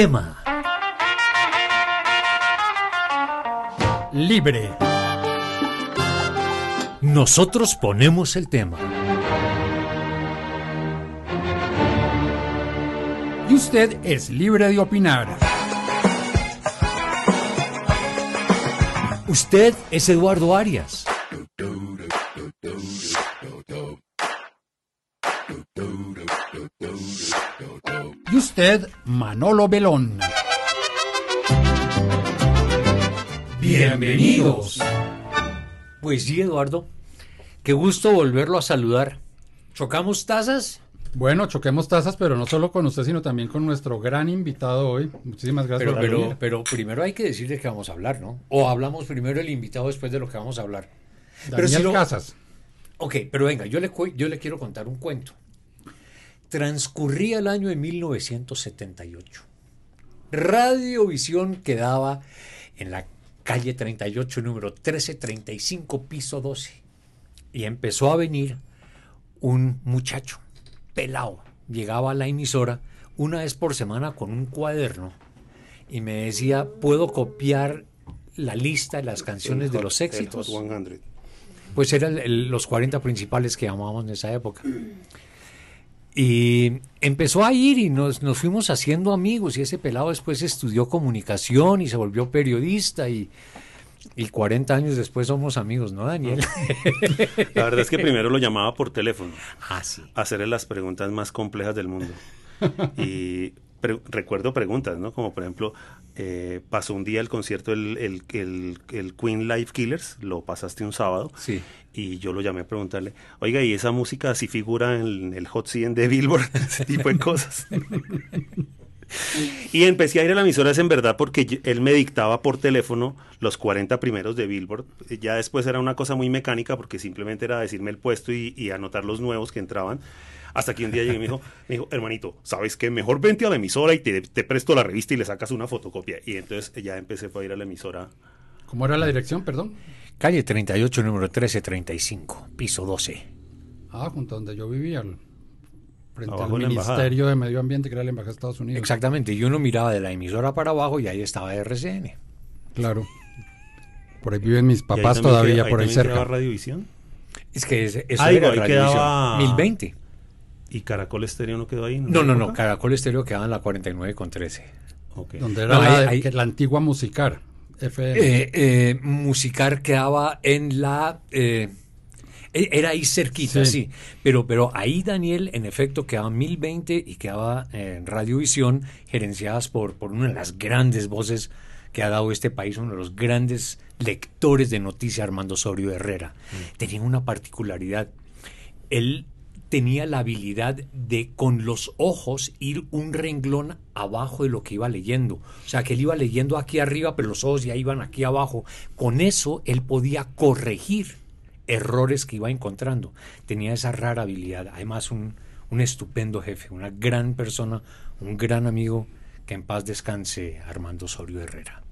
tema. Libre. Nosotros ponemos el tema. Y usted es libre de opinar. Usted es Eduardo Arias. Usted, Manolo Belón. Bienvenidos. Pues sí, Eduardo. Qué gusto volverlo a saludar. ¿Chocamos tazas? Bueno, choquemos tazas, pero no solo con usted, sino también con nuestro gran invitado hoy. Muchísimas gracias Pero, por pero, pero primero hay que decir de qué vamos a hablar, ¿no? O hablamos primero el invitado después de lo que vamos a hablar. pero Daniel si lo- Casas. Ok, pero venga, yo le, yo le quiero contar un cuento. Transcurría el año de 1978. Radiovisión quedaba en la calle 38, número 1335, piso 12. Y empezó a venir un muchacho, pelado. Llegaba a la emisora una vez por semana con un cuaderno y me decía, ¿puedo copiar la lista de las canciones de los éxitos? El Hot 100. Pues eran los 40 principales que llamábamos en esa época. Y empezó a ir y nos, nos fuimos haciendo amigos y ese pelado después estudió comunicación y se volvió periodista y, y 40 años después somos amigos, ¿no, Daniel? La verdad es que primero lo llamaba por teléfono, ah, sí. a hacerle las preguntas más complejas del mundo. Y pre- recuerdo preguntas, ¿no? Como por ejemplo, eh, pasó un día el concierto el, el, el- el Queen Live Killers, lo pasaste un sábado. Sí. Y yo lo llamé a preguntarle, oiga, ¿y esa música sí figura en el Hot 100 de Billboard? Ese tipo de cosas. y empecé a ir a la emisora, es en verdad, porque yo- él me dictaba por teléfono los 40 primeros de Billboard. Ya después era una cosa muy mecánica, porque simplemente era decirme el puesto y, y anotar los nuevos que entraban. Hasta que un día llegué y me dijo, me dijo, hermanito, ¿sabes qué? Mejor vente a la emisora y te, te presto la revista y le sacas una fotocopia. Y entonces ya empecé a ir a la emisora. ¿Cómo era la dirección, perdón? Calle 38, número 1335, piso 12. Ah, junto a donde yo vivía, frente Abajo al. Ministerio de Medio Ambiente, que era la Embajada de Estados Unidos. Exactamente, y uno miraba de la emisora para abajo y ahí estaba RCN. Claro. Por ahí viven mis ahí papás todavía, queda- por ahí quedaba cerca. Radiovisión. Es que eso Ah, digo, era ahí Radiovisión. quedaba- 1020. ¿Y Caracol Estéreo no quedó ahí? No, no, no, época? Caracol Estéreo quedaba en la 49 con 13. Ok. Donde era No, la, antigua Musicar. FM. Eh, eh, Musicar quedaba en la... eh, e- era ahí cerquita, Sí. sí. Pero, pero ahí, Daniel, en efecto, quedaba 1020 y quedaba en Radiovisión, gerenciadas por, por una de las grandes voces que ha dado este país, uno de los grandes lectores de noticias, Armando Osorio Herrera. Tenía una particularidad. Él tenía la habilidad de con los ojos ir un renglón abajo de lo que iba leyendo. O sea, que él iba leyendo aquí arriba, pero los ojos ya iban aquí abajo. Con eso él podía corregir errores que iba encontrando. Tenía esa rara habilidad. Además, un, un estupendo jefe, una gran persona, un gran amigo. Que en paz descanse Armando Osorio Herrera.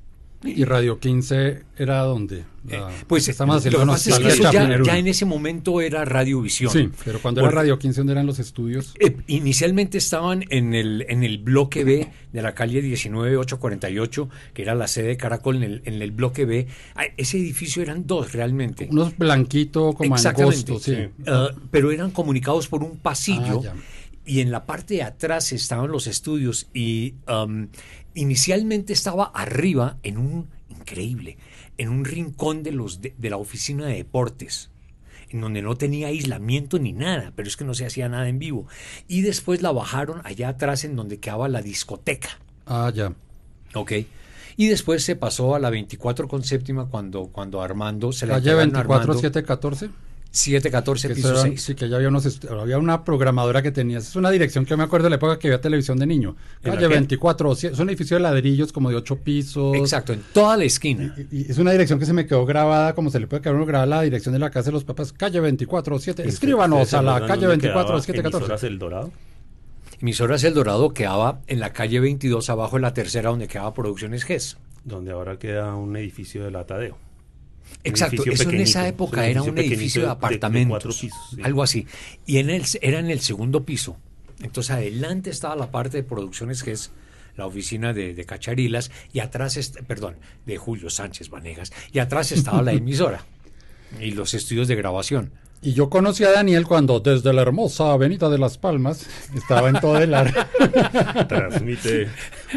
¿Y Radio 15 era dónde? Eh, pues lo haciendo que pasa es que eso ya, en ese momento era Radiovisión. Sí, pero cuando era Radio 15, ¿dónde eran los estudios? Eh, inicialmente estaban en el, en el bloque B de la calle 19848, que era la sede de Caracol, en el, en el bloque B. Ah, Ese edificio eran dos realmente. Unos blanquitos como angostos, sí. Ah, pero eran comunicados por un pasillo Ah, y en la parte de atrás estaban los estudios y um, inicialmente estaba arriba en un increíble, en un rincón de los de, de la oficina de deportes en donde no tenía aislamiento ni nada, pero es que no se hacía nada en vivo. Y después la bajaron allá atrás en donde quedaba la discoteca. Ah, ya. ¿Ok? Y después se pasó a la 24 con séptima cuando, cuando Armando se la Calle entregaron a 24, Armando. 714. 714 Que piso eso era- 6. sí, que ya había, unos había una programadora que tenía. Es una dirección que me acuerdo de la época que había televisión de niño. ¿En Calle qué? 24, sí, es un edificio de ladrillos como de ocho pisos. Exacto, en toda la esquina. Y, y es una dirección que se me quedó grabada, como se le puede quedar uno grabada la dirección de la casa de los papás. Calle 24, 7. Escríbanos ¿Ustedes se a la calle dónde 24, quedaba 714. Emisoras El Dorado? Emisoras El Dorado quedaba en la calle 22, abajo de la tercera, donde quedaba Producciones GES. donde ahora queda un edificio del Atadeo. Un Exacto, eso en esa es época era un edificio de de- de apartamentos, cuatro pisos, sí. algo así. Y en el, era en el segundo piso. Entonces adelante estaba la parte de producciones que es la oficina de, de Cacharilas y atrás, perdón, de Julio Sánchez Vanegas, y atrás estaba la emisora y los estudios de grabación. Y yo conocí a Daniel cuando desde la hermosa avenida de Las Palmas estaba en Todelar, Transmite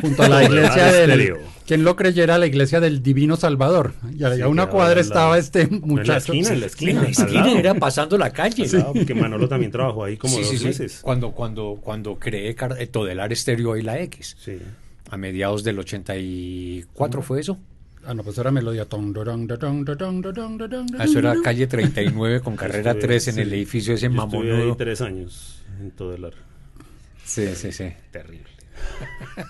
junto a la iglesia del... Quien lo creyera, la iglesia del Divino Salvador. Y Sí, a una cuadra en la- estaba este en la muchacho. esquina, en la En esquina. la al esquina era pasando la calle. Al lado, porque Manolo también trabajó ahí como Sí, dos sí, sí. meses. Cuando, cuando, cuando creé eh, Todelar Estéreo y la X. Sí. A mediados del 84 fue eso. Ah, no, pues era melodía. Ah, Eso era calle 39 con carrera Estuve- 3 en sí. el edificio ese Yo estuve ahí mamonudo. tres años en Todelar. Sí, sí, sí. Terrible.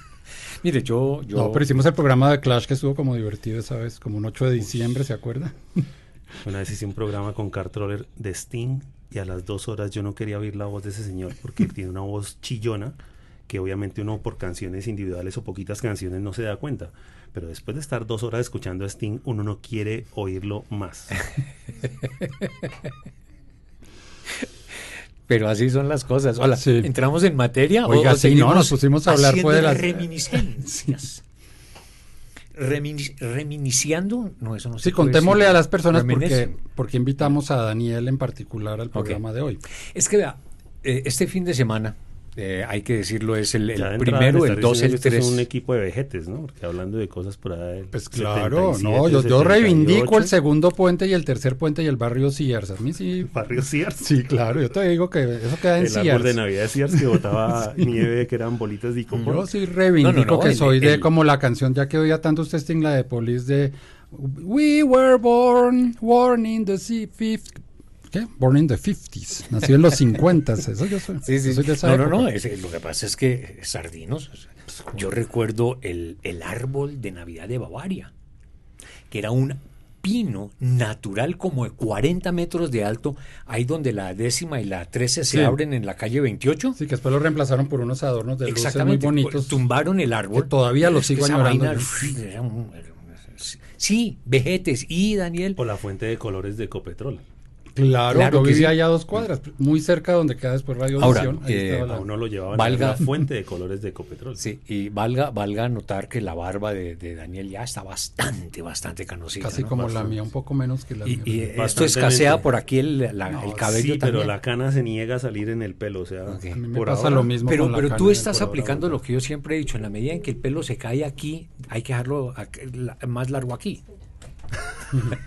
Mire, yo... yo No, pero hicimos el programa de Clash que estuvo como divertido esa vez, como un 8 de diciembre, ¿se acuerda? Una vez hice un programa con Carl Troller de Sting y a las dos horas yo no quería oír la voz de ese señor porque tiene una voz chillona que obviamente uno por canciones individuales o poquitas canciones no se da cuenta. Pero después de estar dos horas escuchando a Sting, uno no quiere oírlo más. Pero así son las cosas. Hola, Sí. ¿entramos en materia? Oiga, sí, no, nos pusimos a hablar, fue de las- reminiscencias? Remini- reminiciando? No, eso no se Sí, contémosle decir. a las personas porque, porque invitamos a Daniel en particular al programa de hoy. Es que vea, eh, este fin de semana, eh, hay que decirlo, es el, el primero, me el está 2, diciendo el este 3. Es un equipo de vejetes, ¿no? Porque hablando de cosas por ahí. Pues claro, 77, no, yo, yo reivindico 78, el segundo puente y el tercer puente y el barrio Sears. A mí sí, Barrio Sears. sí, claro, yo te digo que eso queda en El árbol Sears. de Navidad de Sears que botaba nieve, que eran bolitas de icopor. Yo sí reivindico No, no, no, que el- soy de el- como la canción, ya que oía tanto usted Sting, la de Police de We were born, born in the sea fif- ¿Qué? Born in the 50s. Nació en los 50 Eso yo soy. Sí, sí. yo soy de esa No, no, época. no. es- lo que pasa es que Sardinos, o sea, yo recuerdo el, el árbol de Navidad de Bavaria, que era un pino natural como de 40 metros de alto, ahí donde la décima y la 13 se Sí. abren en la calle 28. Sí, que después lo reemplazaron por unos adornos de luces muy Exactamente. bonitos. Tumbaron el árbol. Que todavía lo sigo añorando vaina, Sí, vejetes. Y Daniel, O la fuente de colores de Copetrol. Claro, Claro yo que vivía sí. allá a dos cuadras, muy cerca donde queda después Radio Ahora, Visión. Ahí eh, estaba la- A uno lo llevaban Valga- a la fuente de colores de Copetrol. sí, y valga, valga notar que la barba de, de Daniel ya está bastante, bastante canosita. casi ¿no? como la mía, un poco menos que la Y, mía. y esto escasea por aquí el, la- No, el cabello sí, pero también. la cana se niega a salir en el pelo. O sea, a mí me por pasa ahora- lo mismo Pero, con pero tú de estás ahora, aplicando lo que yo siempre he dicho, en la medida en que el pelo se cae aquí, hay que dejarlo la- más largo aquí.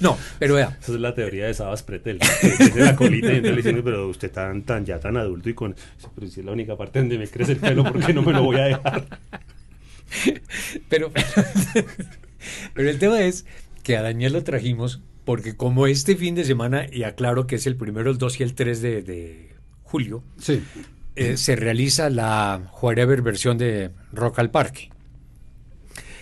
no, pero vea, Esa es la teoría de Sabas Pretel. Tiene la colita y entonces le dicen, pero usted tan, tan ya tan adulto y con... Pero si es la única parte donde me crece el pelo, ¿por qué no me lo voy a dejar? pero, pero el tema es que a Daniel lo trajimos porque como este fin de semana, y aclaro que es el primero, el 2 y el 3 de, de julio, Sí, eh, se realiza la whatever versión de Rock al Parque.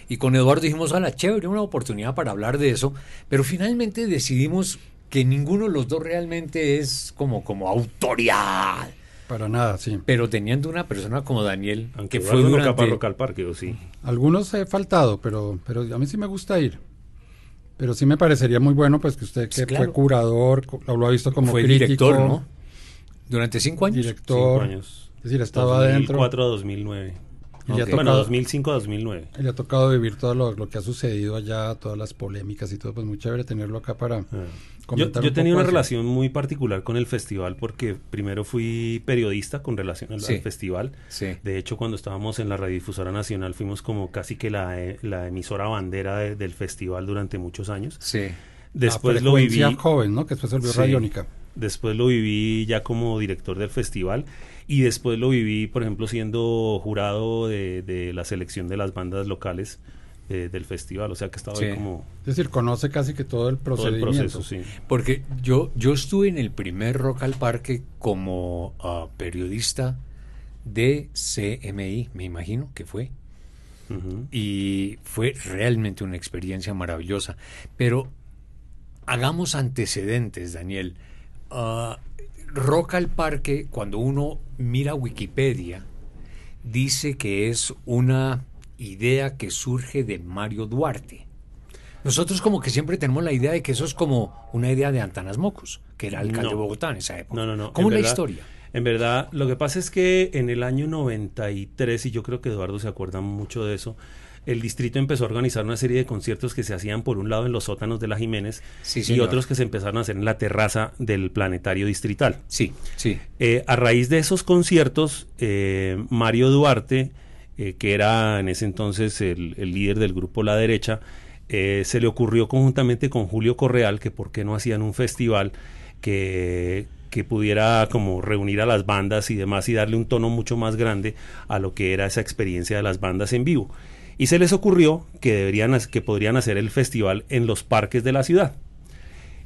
Y con Eduardo dijimos, a la chévere, una oportunidad para hablar de eso, pero finalmente decidimos que ninguno de los dos realmente es como, como autoridad. para nada, sí. Pero teniendo una persona como Daniel, Aunque que fue durante... capaz al parque, o sí. Algunos he faltado, pero, pero a mí sí me gusta ir. Pero sí me parecería muy bueno, pues que usted que Claro. fue curador, lo ha visto como fue crítico, director, ¿no? Durante cinco años. director, Cinco años. es decir, estaba adentro 2004 a 2009. Y le, ha Ok. Bueno, tocado, 2005 a 2009. y le ha tocado vivir todo lo, lo que ha sucedido allá, todas las polémicas y todo, pues muy chévere tenerlo acá para Ah. Yo, comentar yo un tenía poco una así. relación muy particular con el festival porque primero fui periodista con relación al, Sí. al festival. Sí. De hecho, cuando estábamos en la radiodifusora nacional fuimos como casi que la, eh, la emisora bandera de- del festival durante muchos años. Sí. Después la lo viví. joven, ¿no? Que después se volvió Sí. radiónica. Después lo viví ya como director del festival y después lo viví, por ejemplo, siendo jurado de, de la selección de las bandas locales eh, del festival. O sea que estaba Sí. ahí como Es decir, conoce casi que todo el todo el procedimiento. proceso, sí. Porque yo, yo estuve en el primer Rock al Parque como ah, periodista de CMI, me imagino que fue. Y fue realmente una experiencia maravillosa. Pero hagamos antecedentes, Daniel. Ah, Rock al Parque, cuando uno mira Wikipedia, dice que es una idea que surge de Mario Duarte. Nosotros como que siempre tenemos la idea de que eso es como una idea de Antanas Mocos, que era alcalde No. de Bogotá en esa época. No, no, no. ¿Cómo En la verdad, historia? En verdad, lo que pasa es que en el año 93, y yo creo que Eduardo se acuerda mucho de eso, el distrito empezó a organizar una serie de conciertos que se hacían por un lado en los sótanos de la Jiménez y otros que se empezaron a hacer en la terraza del planetario distrital. Sí, sí. Eh, a raíz de esos conciertos, eh, Mario Duarte, eh, que era en ese entonces el, líder del grupo La Derecha, se le ocurrió conjuntamente con Julio Correal que por qué no hacían un festival que, que pudiera como reunir a las bandas y demás y darle un tono mucho más grande a lo que era esa experiencia de las bandas en vivo y se les ocurrió que, deberían, que podrían hacer el festival en los parques de la ciudad.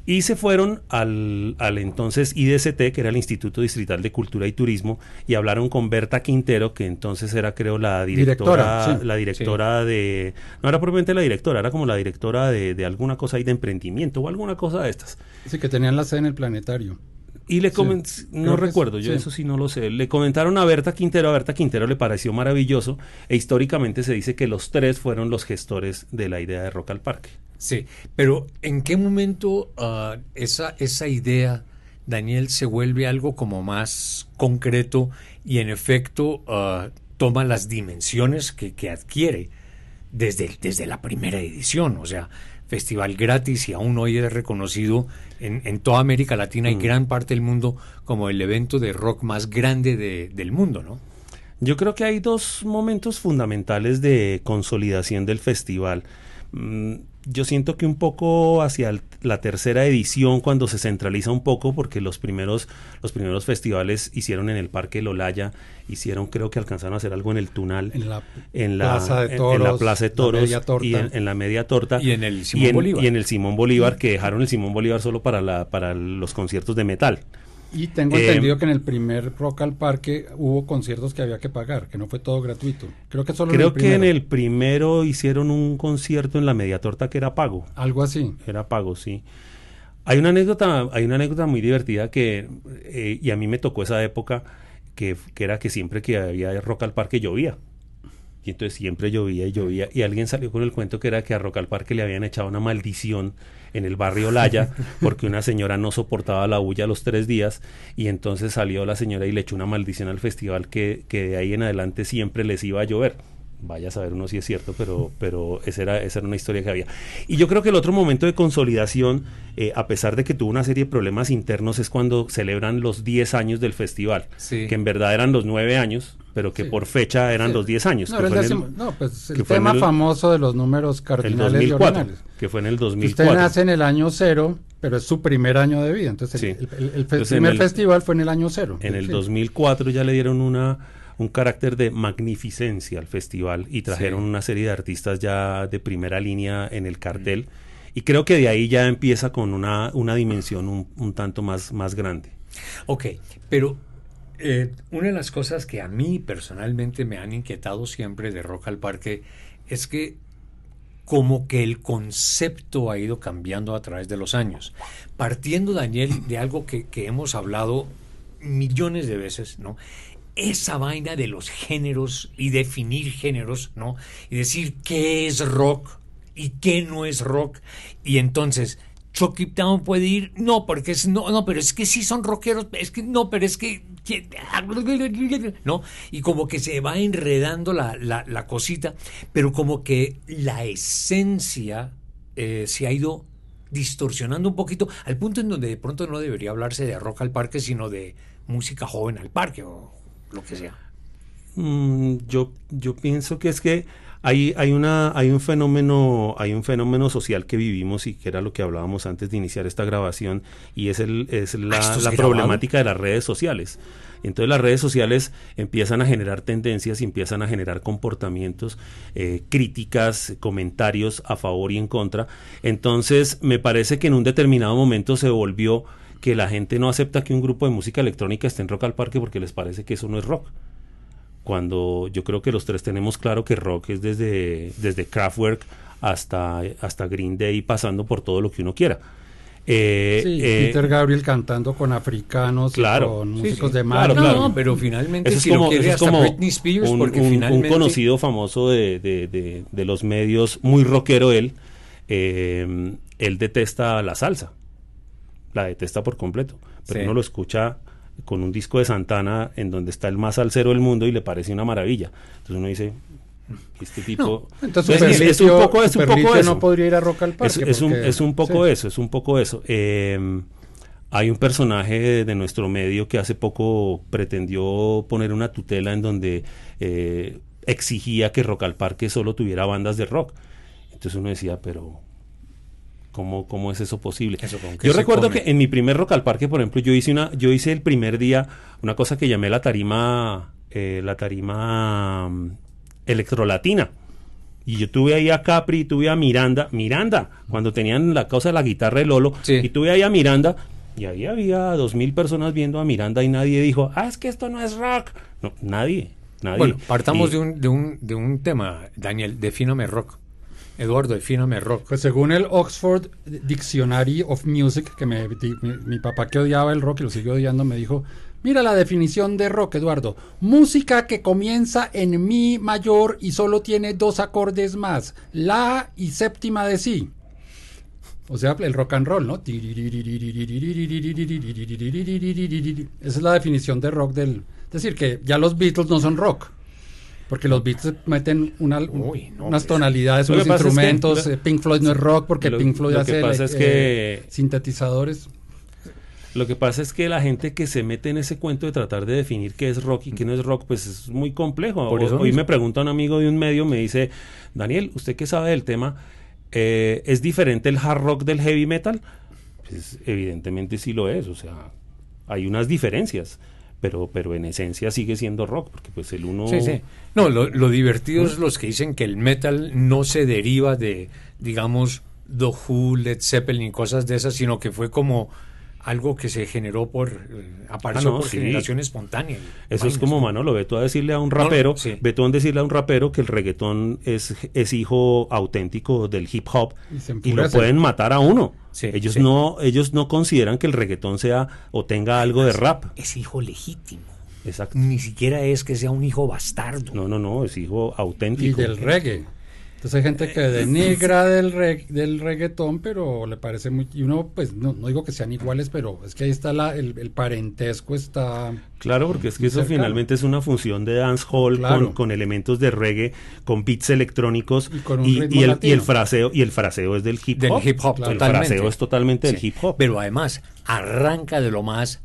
Y se fueron al, al, entonces IDCT, que era el Instituto Distrital de Cultura y Turismo, y hablaron con Berta Quintero, que entonces era, creo, la directora, la directora de, no era propiamente la directora, era como la directora de, de alguna cosa ahí de emprendimiento o alguna cosa de estas. Sí, que tenían la sede en el planetario. Y le no recuerdo, yo eso sí no lo sé. Le comentaron a Berta Quintero, a Berta Quintero le pareció maravilloso e históricamente se dice que los tres fueron los gestores de la idea de Rock al Parque. Sí, pero ¿en qué momento ah, esa, esa idea, Daniel, se vuelve algo como más concreto y en efecto uh, toma las dimensiones que, que adquiere desde, desde la primera edición? O sea, festival gratis y aún hoy es reconocido en, toda América Latina y mm. gran parte del mundo como el evento de rock más grande del mundo, ¿no? Yo creo que hay dos momentos fundamentales de consolidación del festival. Yo siento que un poco hacia la tercera edición cuando se centraliza un poco porque los primeros los primeros festivales hicieron en el Parque Lolaya hicieron creo que alcanzaron a hacer algo en el Tunal en la, en la Plaza de Toros, en, la Plaza de Toros y en, la Media Torta y en el Simón Bolívar. y en el Simón Bolívar que dejaron el Simón Bolívar solo para la para los conciertos de metal y tengo eh, entendido que en el primer Rock al Parque hubo conciertos que había que pagar, que no fue todo gratuito. Creo que solo Creo en el que en el primero hicieron un concierto en la Media Torta que era pago. Algo así. Era pago, sí. Hay una anécdota, hay una anécdota muy divertida que eh, y a mí me tocó esa época que, que era que siempre que había Rock al Parque llovía. Y entonces siempre llovía y llovía. Y alguien salió con el cuento que era que a Rock al Parque le habían echado una maldición en el barrio Laya porque una señora no soportaba la bulla los tres días y entonces salió la señora y le echó una maldición al festival que, que de ahí en adelante siempre les iba a llover vaya a saber uno si es cierto, pero, pero esa, era, esa era una historia que había. Y yo creo que el otro momento de consolidación, eh, a pesar de que tuvo una serie de problemas internos, es cuando celebran los 10 años del festival, que en verdad eran los 9 años, pero que por fecha eran los 10 años. No, el, pues el tema famoso de los números cardinales y ordinales. Que fue en el 2004. Usted nace en el año cero, pero es su primer año de vida. Entonces, el, primer festival fue en el año cero. En el 2004 ya le dieron una un carácter de magnificencia al festival y trajeron una serie de artistas ya de primera línea en el cartel. Y creo que de ahí ya empieza con una, una dimensión un, tanto más, más grande. Ok, pero eh, una de las cosas que a mí personalmente me han inquietado siempre de Rock al Parque es que como que el concepto ha ido cambiando a través de los años. Partiendo, Daniel, de algo que, hemos hablado millones de veces, ¿no? esa vaina de los géneros y definir géneros, ¿no? Y decir qué es rock y qué no es rock. Y entonces, Chucky Town puede ir, no, porque es, no, no, pero es que sí son rockeros, es que no, pero es que, ¿no? Y como que se va enredando la, la, cosita, pero como que la esencia eh, se ha ido distorsionando un poquito al punto en donde de pronto no debería hablarse de rock al parque, sino de música joven al parque o lo que sea. Mm, yo, yo pienso que es que hay, hay, una, hay, un fenómeno, hay un fenómeno social que vivimos y que era lo que hablábamos antes de iniciar esta grabación y es, el, es la, ah, problemática de las redes sociales. Entonces las redes sociales empiezan a generar tendencias y empiezan a generar comportamientos, eh, críticas, comentarios a favor y en contra. Entonces me parece que en un determinado momento se volvió que la gente no acepta que un grupo de música electrónica esté en Rock al Parque porque les parece que eso no es rock. Cuando yo creo que los tres tenemos claro que rock es desde, desde Kraftwerk hasta, hasta Green Day pasando por todo lo que uno quiera. Eh, eh, Peter Gabriel cantando con africanos claro, con músicos de mar. No, pero finalmente es como, Britney Spears un, porque finalmente... un, conocido famoso de, de, de, los medios, muy rockero él, eh, él detesta la salsa. La detesta por completo, pero uno lo escucha con un disco de Santana en donde está el más cero del mundo y le parece una maravilla. Entonces uno dice, este tipo... entonces, es, un poco, es un poco eso. no podría ir a Rock al Parque. Es, un, es un poco eso, es un poco eso. Eh, hay un personaje de nuestro medio que hace poco pretendió poner una tutela en donde eh, exigía que Rock al Parque solo tuviera bandas de rock. Entonces uno decía, pero ¿Cómo, ¿Cómo, es eso posible? yo recuerdo que en mi primer Rock al Parque, por ejemplo, yo hice una, yo hice el primer día una cosa que llamé la tarima, eh, la tarima um, electrolatina. Y yo tuve ahí a Capri, tuve a Miranda, Miranda, cuando tenían la cosa de la guitarra de Lolo, y tuve ahí a Miranda, y ahí había dos mil personas viendo a Miranda y nadie dijo, ah, es que esto no es rock. No, nadie, nadie. Bueno, partamos de, un, de, un, de un tema, Daniel, defíname rock. Eduardo, defíname rock. Pues según el Oxford Dictionary of Music, que me, mi, papá que odiaba el rock y lo siguió odiando, me dijo, mira la definición de rock, Eduardo. Música que comienza en mi mayor y solo tiene dos acordes más, la y séptima de si. O sea, el rock and roll, ¿no? Esa es la definición de rock del... Es decir, que ya los Beatles no son rock. Porque los Beatles meten unas tonalidades, unos instrumentos. Pink Floyd no es rock porque Pink Floyd hace que, sintetizadores. Lo que pasa es que la gente que se mete en ese cuento de tratar de definir qué es rock y qué no es rock, pues es muy complejo. Hoy me pregunta un amigo de un medio, me dice, Daniel, ¿usted qué sabe del tema? Eh, ¿Es diferente el hard rock del heavy metal? Pues evidentemente sí lo es, o sea, hay unas diferencias pero, pero en esencia sigue siendo rock, porque pues el uno... Sí, sí. No, lo, lo divertido es los que dicen que el metal no se deriva de, digamos, The Who, Led Zeppelin y cosas de esas, sino que fue como algo que se generó por eh, apareció ah, por generación espontánea. Eso es como Manolo, ve tú a decirle a un rapero, ve tú a decirle a un rapero que el reggaetón es, es hijo auténtico del hip hop y, lo pueden matar a uno. ellos no ellos no consideran que el reggaetón sea o tenga algo de rap. Es hijo legítimo. Exacto. Ni siquiera es que sea un hijo bastardo. No, no, no, es hijo auténtico. Y del reggae. Entonces hay gente que denigra del, del reggaetón, pero le parece muy... Y uno, pues, no, digo que sean iguales, pero es que ahí está la, el, parentesco, está... Claro, porque es que eso finalmente es una función de dancehall con, con, elementos de reggae, con beats electrónicos y, el, y, el, fraseo y el fraseo es del hip hop. Del hip hop, El fraseo es totalmente del hip hop. Pero además arranca de lo más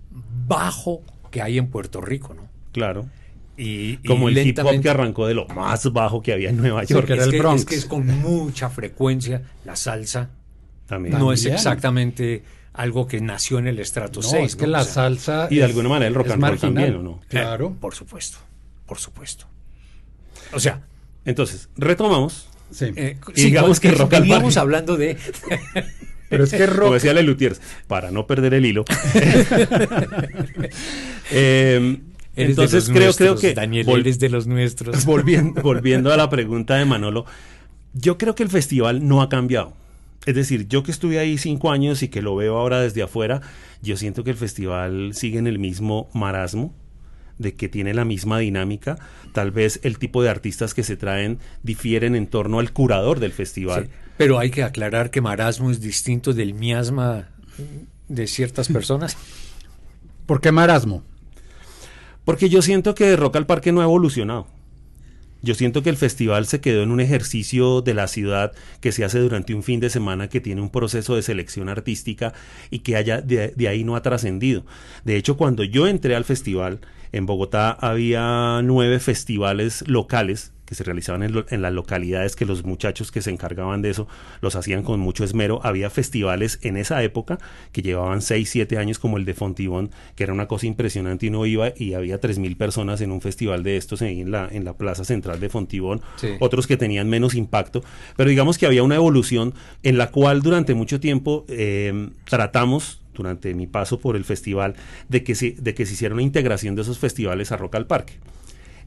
bajo que hay en Puerto Rico, ¿no? Claro. Y, como el hip hop que arrancó de lo más bajo que había en Nueva York. es, que, es, que, es con mucha frecuencia la salsa. También. No es exactamente algo que nació en el estrato no, 6. Es que la salsa. Y de alguna manera el rock and roll también, ¿o no? Claro. por supuesto. Por supuesto. O sea. Entonces, retomamos. Sí. Eh, y digamos que, rock and roll. hablando de. Pero es que rock. Como decía Lelutiers, para no perder el hilo. eh, entonces creo, creo que Daniel de los nuestros. Volviendo, volviendo a la pregunta de Manolo, yo creo que el festival no ha cambiado. Es decir, yo que estuve ahí cinco años y que lo veo ahora desde afuera, yo siento que el festival sigue en el mismo marasmo, de que tiene la misma dinámica. Tal vez el tipo de artistas que se traen difieren en torno al curador del festival. pero hay que aclarar que marasmo es distinto del miasma de ciertas personas. ¿Por qué marasmo? Porque yo siento que Rock al Parque no ha evolucionado. Yo siento que el festival se quedó en un ejercicio de la ciudad que se hace durante un fin de semana que tiene un proceso de selección artística y que haya de, de ahí no ha trascendido. De hecho, cuando yo entré al festival, en Bogotá había nueve festivales locales que se realizaban en, las localidades, que los muchachos que se encargaban de eso los hacían con mucho esmero. Había festivales en esa época que llevaban 6, 7 años, como el de Fontibón, que era una cosa impresionante. Y uno iba y había 3.000 personas en un festival de estos en la, en la plaza central de Fontibón, otros que tenían menos impacto, pero digamos que había una evolución en la cual durante mucho tiempo eh, tratamos durante mi paso por el festival de que se, de que se hiciera una integración de esos festivales a Rock al Parque.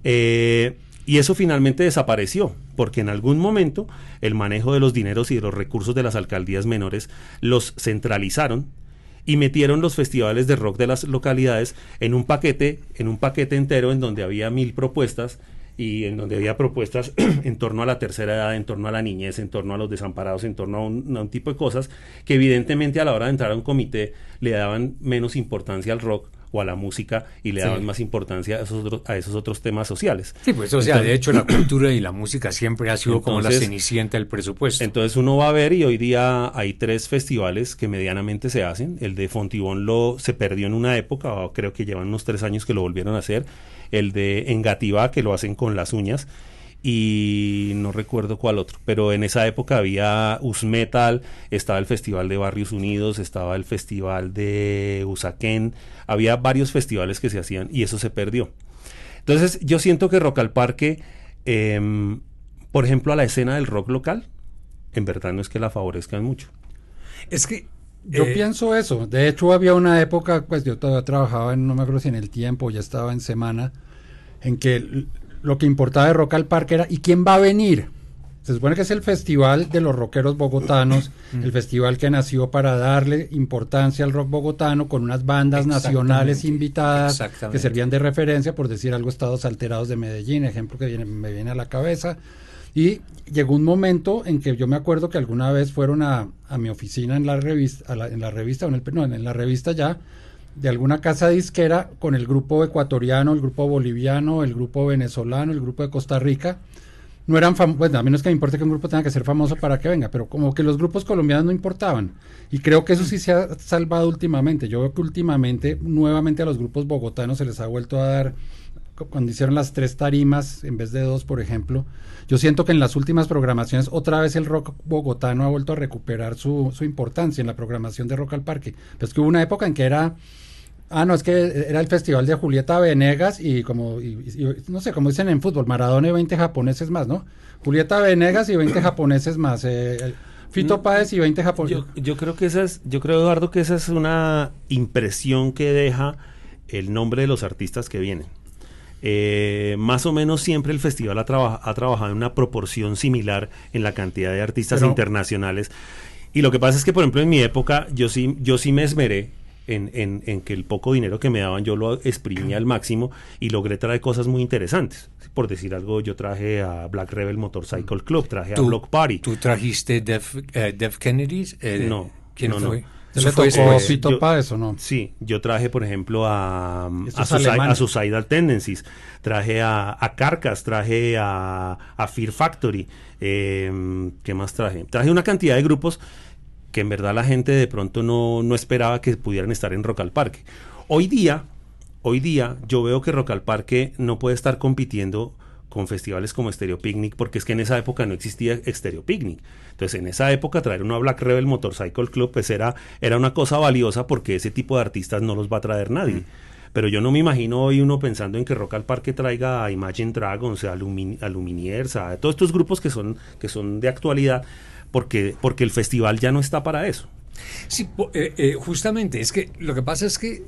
Eh, y eso finalmente desapareció, porque en algún momento el manejo de los dineros y de los recursos de las alcaldías menores los centralizaron y metieron los festivales de rock de las localidades en un paquete, en un paquete entero en donde había mil propuestas y en donde había propuestas en torno a la tercera edad, en torno a la niñez, en torno a los desamparados, en torno a un, a un tipo de cosas que evidentemente a la hora de entrar a un comité le daban menos importancia al rock o a la música y le daban más importancia a esos, otros, a esos otros temas sociales. Sí, pues o sea, de hecho la cultura y la música siempre ha sido como la cenicienta del presupuesto. Entonces uno va a ver y hoy día hay tres festivales que medianamente se hacen. El de Fontibón lo se perdió en una época, creo que llevan unos tres años que lo volvieron a hacer. El de Engativá, que lo hacen con las uñas y no recuerdo cuál otro, pero en esa época había Usmetal, estaba el Festival de Barrios Unidos, estaba el Festival de Usaquén, había varios festivales que se hacían y eso se perdió. Entonces yo siento que Rock al Parque, em, por ejemplo, a la escena del rock local, en verdad no es que la favorezcan mucho. Es que yo eh, pienso eso. De hecho, había una época, pues yo todavía trabajaba en, no me acuerdo si en el tiempo, ya estaba en semana, en que lo que importaba de Rock al Parque era ¿y quién va a venir? Se supone que es el festival de los rockeros bogotanos, mm. el festival que nació para darle importancia al rock bogotano con unas bandas nacionales invitadas que servían de referencia, por decir algo, Estados Alterados de Medellín, ejemplo que viene, me viene a la cabeza. Y llegó un momento en que yo me acuerdo que alguna vez fueron a, a mi oficina en la revista, en la revista, en, el, no, en la revista ya, de alguna casa disquera con el grupo ecuatoriano, el grupo boliviano, el grupo venezolano, el grupo de Costa Rica. No eran famosos, bueno, a menos que me importe que un grupo tenga que ser famoso para que venga, pero como que los grupos colombianos no importaban. Y creo que eso sí se ha salvado últimamente. Yo veo que últimamente, nuevamente a los grupos bogotanos se les ha vuelto a dar, cuando hicieron las tres tarimas en vez de dos, por ejemplo, yo siento que en las últimas programaciones otra vez el rock bogotano ha vuelto a recuperar su, su importancia en la programación de Rock al Parque. Pero es que hubo una época en que era Ah, no, es que era el festival de Julieta Venegas y como, no sé, como dicen en fútbol, Maradona y 20 japoneses más, ¿no? Julieta Venegas y 20 japoneses más. Eh, Fito mm, Páez y 20 japoneses. Yo, yo, creo que esa es, yo creo, Eduardo, que esa es una impresión que deja el nombre de los artistas que vienen. Eh, más o menos siempre el festival ha, ha, trabajado en una proporción similar en la cantidad de artistas internacionales. Y lo que pasa es que, por ejemplo, en mi época yo sí, yo sí me esmeré en, en, que el poco dinero que me daban yo lo exprimía al máximo y logré traer cosas muy interesantes. Por decir algo, yo traje a Black Rebel Motorcycle Club, traje a Block Party. ¿Tú trajiste Def, eh, Def Kennedys? Eh, no. ¿Quién no, fue? ¿Se le tocó Fito Páez o no? Sí, yo traje, por ejemplo, a, a, Suicidal Tendencies, traje a, a Carcas, traje a, a Fear Factory, eh, ¿qué más traje? Traje una cantidad de grupos que en verdad la gente de pronto no, no esperaba que pudieran estar en Rock al Parque. Hoy día, hoy día yo veo que Rock al Parque no puede estar compitiendo con festivales como Stereo Picnic, porque es que en esa época no existía Stereo Picnic. Entonces, en esa época traer uno a Black Rebel Motorcycle Club pues era, era una cosa valiosa porque ese tipo de artistas no los va a traer nadie. Mm. Pero yo no me imagino hoy uno pensando en que Rock al Parque traiga a Imagine Dragons, a, Luminiers, a todos estos grupos que son, que son de actualidad, porque, porque el festival ya no está para eso. Sí, eh, eh, justamente, es que lo que pasa es que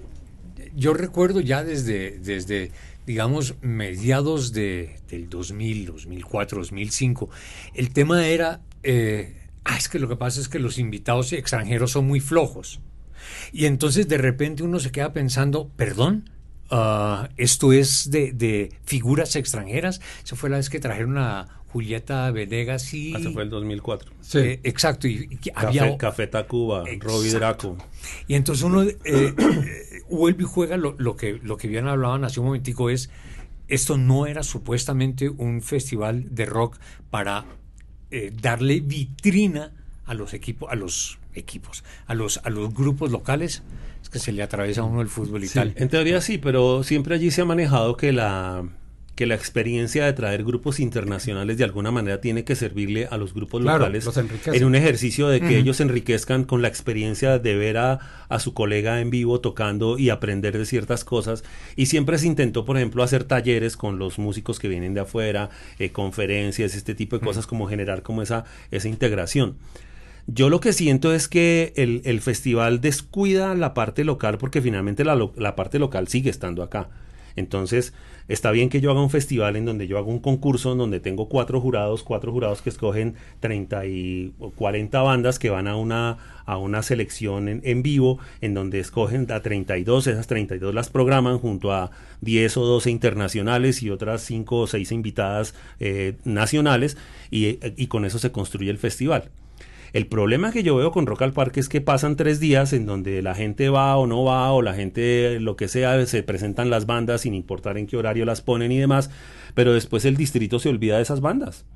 yo recuerdo ya desde, desde digamos, mediados de, del 2000, 2004, 2005, el tema era, eh, ah, es que lo que pasa es que los invitados extranjeros son muy flojos. Y entonces de repente uno se queda pensando, perdón, uh, esto es de, de, figuras extranjeras. Esa fue la vez que trajeron a Julieta Venegas y... Eso fue el 2004. Sí. Eh, exacto. Y, Café, había... Café Tacuba, Robbie Draco. Y entonces uno eh, vuelve y juega lo, lo, que, lo que bien hablaban hace un momentico es, esto no era supuestamente un festival de rock para eh, darle vitrina a los equipos, a los equipos, a los, a los grupos locales, es que se le atraviesa a uno el fútbol y tal. En teoría sí, pero siempre allí se ha manejado que la que la experiencia de traer grupos internacionales de alguna manera tiene que servirle a los grupos locales en un ejercicio de que ellos enriquezcan con la experiencia de ver a, su colega en vivo tocando y aprender de ciertas cosas. Y siempre se intentó, por ejemplo, hacer talleres con los músicos que vienen de afuera, eh, conferencias, este tipo de cosas, como generar como esa, esa integración. Yo lo que siento es que el, el festival descuida la parte local porque finalmente la, la parte local sigue estando acá. Entonces, está bien que yo haga un festival en donde yo hago un concurso en donde tengo cuatro jurados, cuatro jurados que escogen 30 y 40 bandas que van a una, a una selección en, vivo en donde escogen a 32, esas 32 las programan junto a 10 o 12 internacionales y otras 5 o 6 invitadas eh, nacionales y, y con eso se construye el festival. El problema que yo veo con Rock al Parque es que pasan tres días en donde la gente va o no va, o la gente, lo que sea, se presentan las bandas sin importar en qué horario las ponen y demás, pero después el distrito se olvida de esas bandas.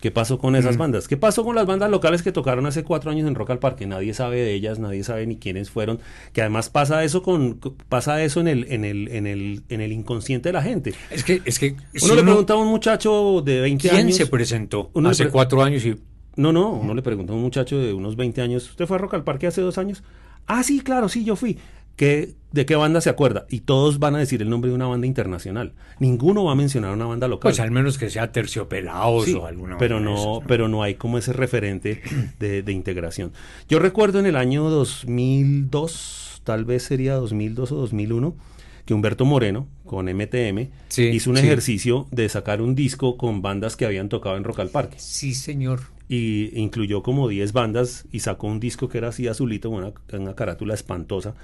¿Qué pasó con esas bandas? ¿Qué pasó con las bandas locales que tocaron hace cuatro años en Rock al Parque? Nadie sabe de ellas, nadie sabe ni quiénes fueron. Que además pasa eso con pasa eso en el en el en el en el inconsciente de la gente. Es que es que uno le pregunta a un muchacho de 20 ¿quién años. se presentó hace cuatro años y no, no, uno le pregunta a un muchacho de unos 20 años, ¿usted fue a Rock al Parque hace dos años? Ah, sí, claro, sí, yo fui. ¿De qué banda se acuerda? Y todos van a decir el nombre de una banda internacional. Ninguno va a mencionar una banda local. Pues al menos que sea terciopelados o alguna pero no, esas, pero no hay como ese referente de, de, integración. Yo recuerdo en el año 2002, tal vez sería 2002 o 2001, que Humberto Moreno, con MTM, Sí, hizo un sí. ejercicio de sacar un disco con bandas que habían tocado en Rock al Parque. Sí, señor. Y incluyó como 10 bandas y sacó un disco que era así azulito, con una, una carátula espantosa.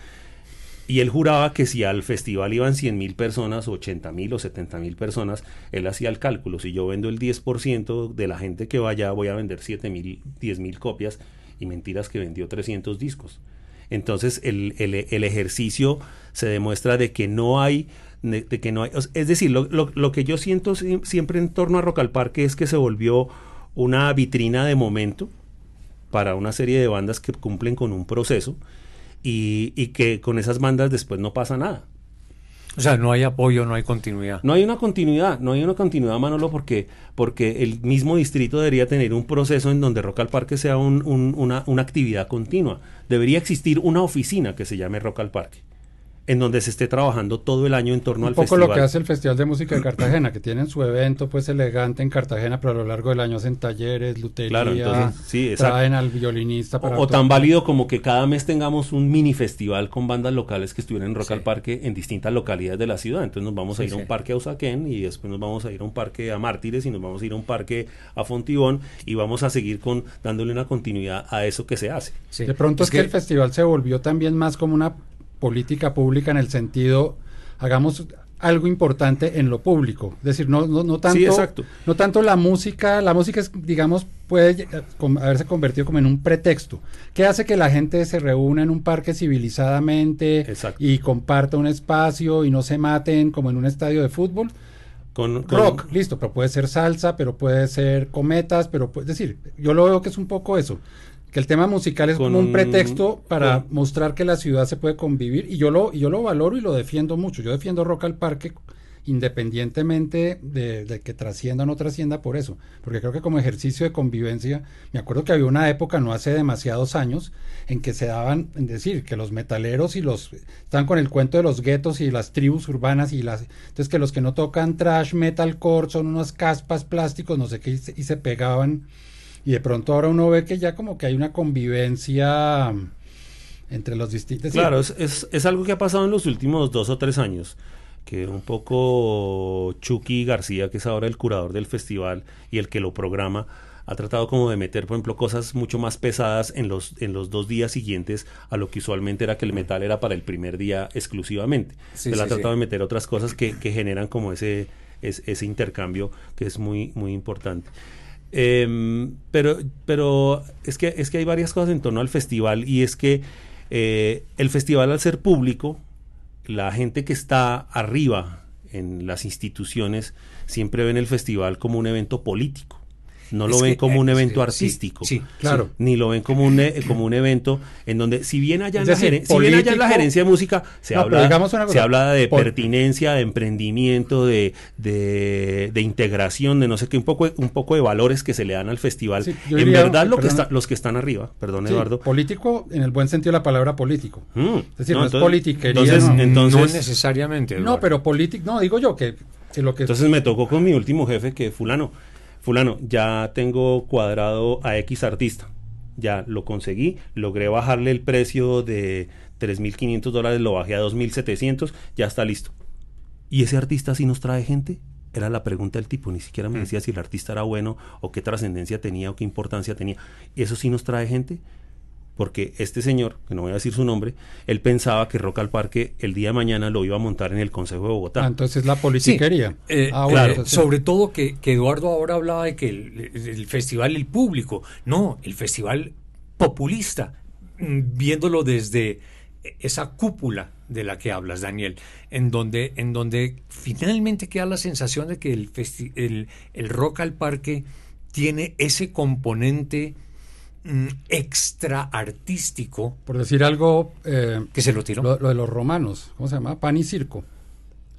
Y él juraba que si al festival iban 100 mil personas, 80 mil o 70 mil personas, él hacía el cálculo. Si yo vendo el 10% de la gente que vaya, voy a vender 7 mil, 10 mil copias. Y mentiras que vendió 300 discos. Entonces el, el, el ejercicio se demuestra de que no hay de, de que no hay, es decir, lo, lo, lo, que yo siento siempre en torno a Rock al Parque es que se volvió una vitrina de momento para una serie de bandas que cumplen con un proceso y, y, que con esas bandas después no pasa nada. O sea, no hay apoyo, no hay continuidad. No hay una continuidad, no hay una continuidad, Manolo, porque, porque el mismo distrito debería tener un proceso en donde Rock al Parque sea un, un, una, una actividad continua. Debería existir una oficina que se llame Rock al Parque en donde se esté trabajando todo el año en torno un al poco festival. lo que hace el Festival de Música de Cartagena, que tienen su evento pues elegante en Cartagena, pero a lo largo del año hacen talleres, lutería, claro, entonces, sí, traen al violinista para o, o tan válido como que cada mes tengamos un mini festival con bandas locales que estuvieran en Rock sí. al Parque en distintas localidades de la ciudad. Entonces nos vamos a ir a un parque a Usaquén y después nos vamos a ir a un parque a Mártires y nos vamos a ir a un parque a Fontibón y vamos a seguir con dándole una continuidad a eso que se hace. De pronto es, es que, que el festival se volvió también más como una política pública en el sentido, hagamos algo importante en lo público. Es decir, no, no, no tanto, sí, exacto. no tanto la música, la música es, digamos, puede haberse convertido como en un pretexto. que hace que la gente se reúna en un parque civilizadamente exacto. y comparta un espacio y no se maten como en un estadio de fútbol? Con, con, rock, listo, pero puede ser salsa, pero puede ser cometas, pero puede es decir, yo lo veo que es un poco eso que el tema musical es como un pretexto para con, mostrar que la ciudad se puede convivir y yo lo y yo lo valoro y lo defiendo mucho. Yo defiendo Rock al Parque independientemente de, de, que trascienda o no trascienda por eso, porque creo que como ejercicio de convivencia, me acuerdo que había una época no hace demasiados años en que se daban, en decir, que los metaleros y los están con el cuento de los guetos y las tribus urbanas y las entonces que los que no tocan trash metalcore son unas caspas plásticos, no sé qué y se, y se pegaban y de pronto ahora uno ve que ya como que hay una convivencia entre los distintos. Claro, es, es, es, algo que ha pasado en los últimos dos o tres años, que un poco Chucky García, que es ahora el curador del festival y el que lo programa, ha tratado como de meter, por ejemplo, cosas mucho más pesadas en los, en los dos días siguientes a lo que usualmente era que el metal era para el primer día exclusivamente. Sí, sí, ha tratado sí. de meter otras cosas que, que generan como ese, ese, ese intercambio que es muy, muy importante. Eh, pero, pero es que es que hay varias cosas en torno al festival y es que eh, el festival al ser público, la gente que está arriba en las instituciones siempre ven el festival como un evento político. No Es lo ven que, como un evento sí, artístico. sí, claro. Ni lo ven como un, e- como un evento en donde, si bien allá, en, Es la, si bien allá en la gerencia de música se, No, habla, se de por- pertinencia, de emprendimiento, de, de, de integración, de no sé qué, un poco, un poco de valores que se le dan al festival. Sí, en diría, verdad, lo que perdón. está, los que están arriba, perdón, Sí, Eduardo. político en el buen sentido de la palabra político. Mm, Es decir, no es entonces- politiquería, Entonces, no. no entonces, necesariamente. No, pero político, no, digo yo que, que lo que Entonces me tocó con mi último jefe que fulano, fulano, ya tengo cuadrado a X artista. Ya lo conseguí, logré bajarle el precio de 3.500 dólares, lo bajé a 2.700, ya está listo. ¿Y ese artista sí nos trae gente? Era la pregunta del tipo, ni siquiera me Mm. decía si el artista era bueno o qué trascendencia tenía o qué importancia tenía. ¿Eso sí nos trae gente? Porque este señor, que no voy a decir su nombre, él pensaba que Rock al Parque el día de mañana lo iba a montar en el Consejo de Bogotá. Ah, entonces la politiquería. Sí, eh, Ah, claro, entonces- sobre todo que, que Eduardo ahora hablaba de que el, el festival, el público, no, el festival populista, mm, viéndolo desde esa cúpula de la que hablas, Daniel, en donde, en donde finalmente queda la sensación de que el, festi- el, el rock al parque tiene ese componente extra artístico Por decir algo, eh, que se lo tiró. lo, lo de los romanos, ¿cómo se llama? Pan y circo.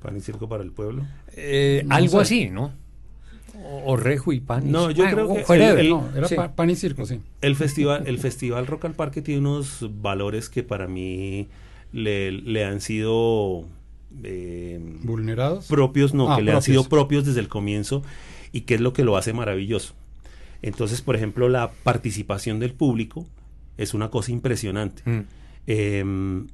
Pan y circo para el pueblo. Eh, No algo sé. así, ¿no? O, o rejo y pan. y- No, yo Bueno, creo que el- No, era Sí. pan y circo, sí. El festival, el festival Rock al Parque tiene unos valores que para mí le, le han sido eh, Vulnerados. propios, no, Ah, que le han sido propios desde el comienzo y que es lo que lo hace maravilloso. Entonces, por ejemplo, la participación del público es una cosa impresionante. Mm. Eh,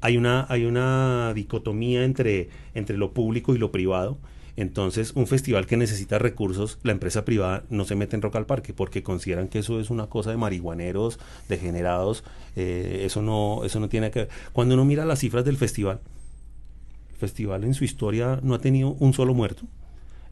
hay, una, hay una dicotomía entre, entre lo público y lo privado. Entonces, un festival que necesita recursos, la empresa privada no se mete en Rock al Parque porque consideran que eso es una cosa de marihuaneros, degenerados. eh, eso, no, eso no tiene que ver. Cuando uno mira las cifras del festival, el festival en su historia no ha tenido un solo muerto.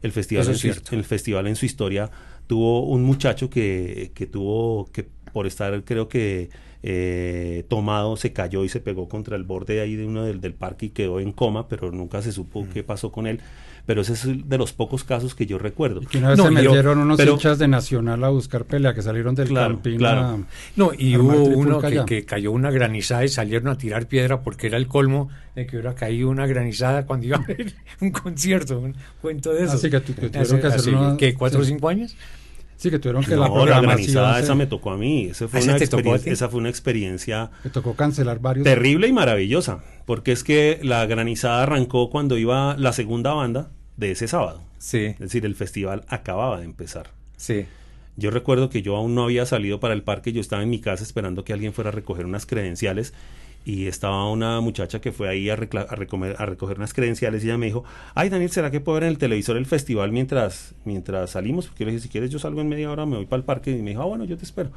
El festival, Eso en es su, cierto. el festival en su historia tuvo un muchacho que, que tuvo que por estar creo que eh, tomado se cayó y se pegó contra el borde ahí de uno del, del parque y quedó en coma, pero nunca se supo Mm. qué pasó con él. Pero ese es de los pocos casos que yo recuerdo. Y que una vez No, se metieron unos pero- hinchas de Nacional a buscar pelea, que salieron del Claro, campín claro. a- No, y hubo uno que, que cayó una granizada y salieron a tirar piedra porque era el colmo de que hubiera caído una granizada cuando iba a haber un concierto, un cuento de eso. Así que tu- que tuvieron Hace- que hacer hace, una- ¿qué, cuatro o sí. cinco años? Sí, que tuvieron que No, la granizada se- esa me tocó a mí. Esa fue, ¿Ah, esa una experiencia, esa fue una experiencia que tocó cancelar varios. terrible y maravillosa. Porque es que la granizada arrancó cuando iba la segunda banda de ese sábado. Sí, Es decir, el festival acababa de empezar. sí. Yo recuerdo que yo aún no había salido para el parque, yo estaba en mi casa esperando que alguien fuera a recoger unas credenciales y estaba una muchacha que fue ahí a, recoger unas credenciales y ella me dijo, ay Daniel, ¿será que puedo ver en el televisor el festival mientras, mientras salimos? Porque yo le dije, si quieres yo salgo en media hora, me voy para el parque y me dijo, ah bueno, yo te espero.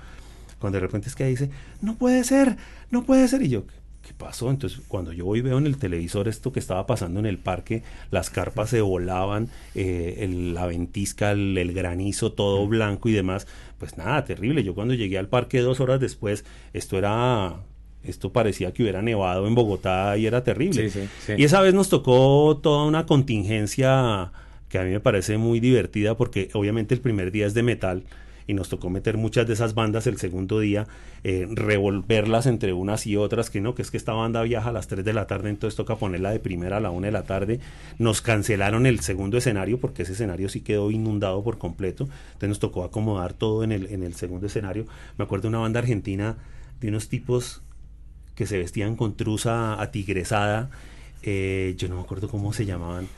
Cuando de repente es que dice, no puede ser, no puede ser. Y yo, ¿qué pasó? Entonces, cuando yo voy y veo en el televisor esto que estaba pasando en el parque, las carpas se volaban, eh, el- la ventisca, el, el granizo, todo blanco y demás, pues nada, terrible. Yo cuando llegué al parque dos horas después, esto era... Esto parecía que hubiera nevado en Bogotá y era terrible. Sí, sí, sí. Y esa vez nos tocó toda una contingencia que a mí me parece muy divertida porque obviamente el primer día es de metal y nos tocó meter muchas de esas bandas el segundo día, eh, revolverlas entre unas y otras, que no, que es que esta banda viaja a las 3 de la tarde, entonces toca ponerla de primera a la 1 de la tarde. Nos cancelaron el segundo escenario porque ese escenario sí quedó inundado por completo, entonces nos tocó acomodar todo en el, en el segundo escenario. Me acuerdo de una banda argentina de unos tipos que se vestían con truza atigresada, eh, yo no me acuerdo cómo se llamaban,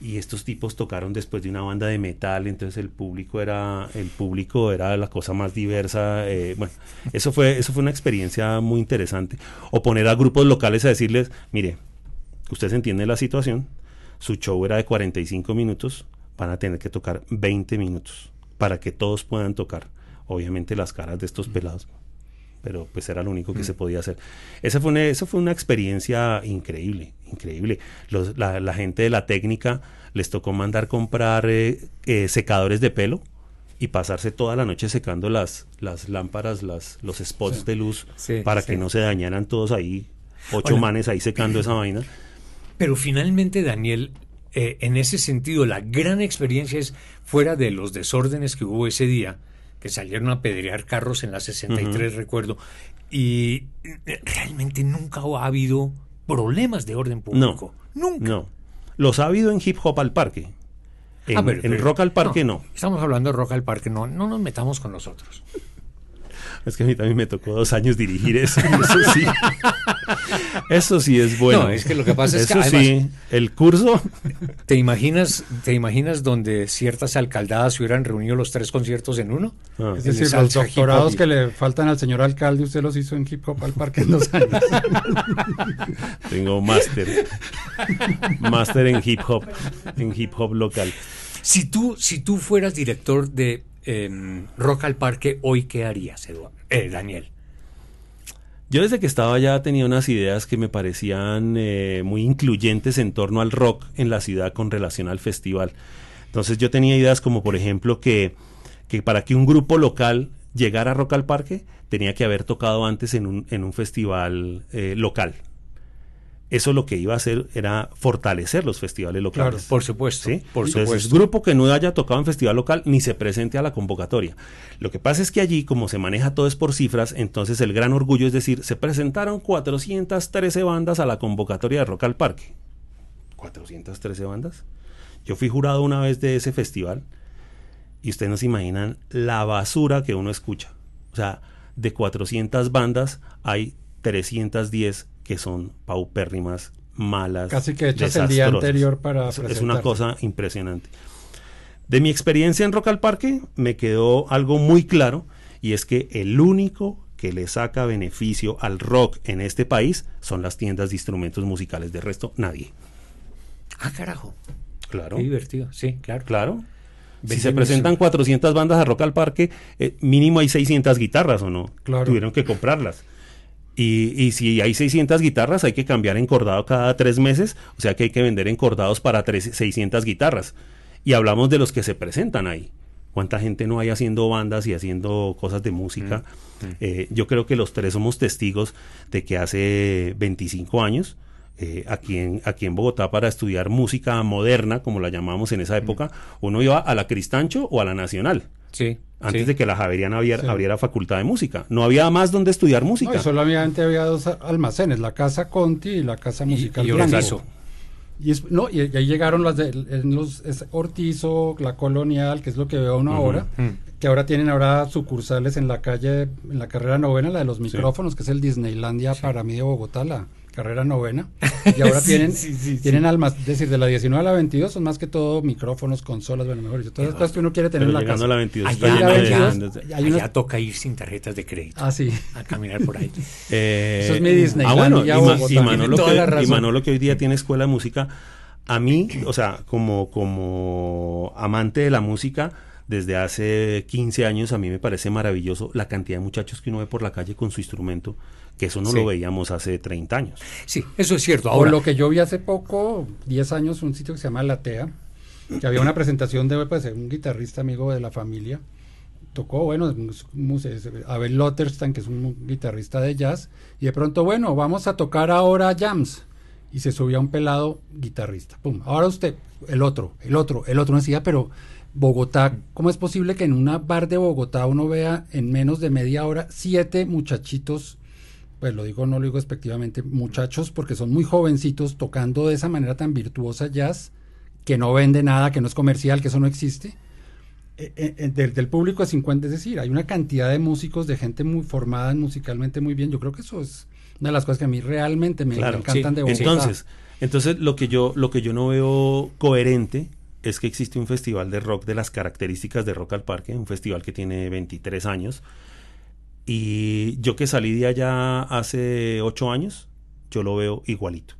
y estos tipos tocaron después de una banda de metal, entonces el público era, el público era la cosa más diversa, eh, bueno, eso fue, eso fue una experiencia muy interesante. O poner a grupos locales a decirles, mire, ustedes entienden la situación, su show era de 45 minutos, van a tener que tocar 20 minutos para que todos puedan tocar. Obviamente las caras de estos pelados pero pues era lo único que se podía hacer. Esa fue una, eso fue una experiencia increíble, increíble. Los- la, la gente de la técnica les tocó mandar comprar eh, eh, secadores de pelo y pasarse toda la noche secando las, las lámparas, las, los spots Sí. de luz Sí, para sí. que no se dañaran todos ahí, ocho Hola. manes ahí secando esa vaina. Pero finalmente, Daniel, eh, en ese sentido, la gran experiencia es fuera de los desórdenes que hubo ese día, que salieron a pedrear carros en la 63, recuerdo, y eh, realmente nunca ha habido problemas de orden público. Nunca. No. Los ha habido en hip hop al parque. En, Ah, pero- en pero- rock al parque no. Estamos hablando de rock al parque, no, no nos metamos con nosotros. Es que a mí también me tocó dos años dirigir eso. Eso sí. Eso sí es bueno. No, es que lo que pasa es que Eso además- sí, el curso. ¿Te imaginas, ¿Te imaginas donde ciertas alcaldadas se hubieran reunido los tres conciertos en uno? Ah, Es decir, los doctorados que le faltan al señor alcalde, usted los hizo en hip hop al parque en dos años. tengo máster. Máster en hip hop. En hip hop local. Si tú, si tú fueras director de Rock al Parque, hoy, ¿qué harías, Eduardo? Eh, Daniel. Yo desde que estaba allá tenía unas ideas que me parecían eh, muy incluyentes en torno al rock en la ciudad con relación al festival. Entonces yo tenía ideas como por ejemplo que, que para que un grupo local llegara a Rock al Parque tenía que haber tocado antes en un, en un festival eh, local. Eso lo que iba a hacer era fortalecer los festivales locales. Claro, por supuesto. ¿sí? Por Entonces, supuesto. grupo que no haya tocado en festival local ni se presente a la convocatoria. Lo que pasa es que allí, como se maneja todo es por cifras, entonces el gran orgullo es decir, se presentaron 413 bandas a la convocatoria de Rock al Parque. ¿413 bandas? Yo fui jurado una vez de ese festival y ustedes no se imaginan la basura que uno escucha. O sea, de 400 bandas hay 310 que son paupérrimas, malas. Casi que hechas el día anterior para Es- Es una cosa impresionante. De mi experiencia en Rock al Parque me quedó algo muy claro y es que el único que le saca beneficio al rock en este país son las tiendas de instrumentos musicales. De resto, nadie. Ah, carajo. Claro. Qué divertido. Sí, claro. Claro. Si se presentan 400 bandas a Rock al Parque, eh, mínimo hay 600 guitarras o no. Claro. Tuvieron que comprarlas. Y, y si hay 600 guitarras, hay que cambiar encordado cada tres meses. O sea que hay que vender encordados para tres- 600 guitarras. Y hablamos de los que se presentan ahí. ¿Cuánta gente no hay haciendo bandas y haciendo cosas de música? Eh, yo creo que los tres somos testigos de que hace 25 años, eh, aquí, en, aquí en Bogotá, para estudiar música moderna, como la llamamos en esa época, uno iba a la Cristancho o a la Nacional. Sí. Antes sí. de que la Javeriana Sí. abriera facultad de música. No había más donde estudiar música. No, y solamente había dos almacenes, la casa Conti y la casa musical y. Ortizo. Y, es- no, y, y ahí llegaron las de en los, es Ortizo, la Colonial, que es lo que veo uno ahora, Mm. que ahora tienen ahora sucursales en la calle, en la carrera novena, la de los micrófonos, que es el Disneylandia para mí de Bogotá, la carrera novena. Y ahora Sí, tienen, sí, sí, tienen almas, es decir, de la 19 a la 22 son más que todo micrófonos, consolas, bueno, mejor dicho, todas las cosas que uno quiere tener en la casa. la 22 Allá, Allá la 22, de- Allá unas- toca ir sin tarjetas de crédito. Ah, sí. A caminar por ahí. Eh, Eso es mi Disneylandia, Ah, bueno, y, y Manolo que, y. Manolo que hoy día tiene escuela de música, a mí, o sea, como, como amante de la música, desde hace 15 años a mí me parece maravilloso la cantidad de muchachos que uno ve por la calle con su instrumento, que eso no Sí. lo veíamos hace 30 años. Sí, eso es cierto. Por Ahora, lo que yo vi hace poco, 10 años, un sitio que se llama Latea, que había una presentación de pues, un guitarrista amigo de la familia. Tocó, bueno, Abel Lotterstan, que es un guitarrista de jazz, y de pronto, bueno, vamos a tocar ahora jams. Y se subía un pelado guitarrista. Pum, ahora usted, el otro, el otro, el otro. Decía, pero Bogotá, ¿cómo es posible que en una bar de Bogotá uno vea en menos de media hora siete muchachitos pues lo digo, no lo digo despectivamente, muchachos, porque son muy jovencitos tocando de esa manera tan virtuosa jazz, que no vende nada, que no es comercial, que eso no existe. Eh, eh, eh, del, del público de 50, es decir, hay una cantidad de músicos, de gente muy formada musicalmente muy bien. Yo creo que eso es una de las cosas que a mí realmente me, me Claro, encantan sí. de Bogotá. Entonces, entonces lo que yo lo que yo no veo coherente es que existe un festival de rock de las características de Rock al Parque, un festival que tiene 23 años. Y yo que salí de allá hace 8 años, yo lo veo igualito.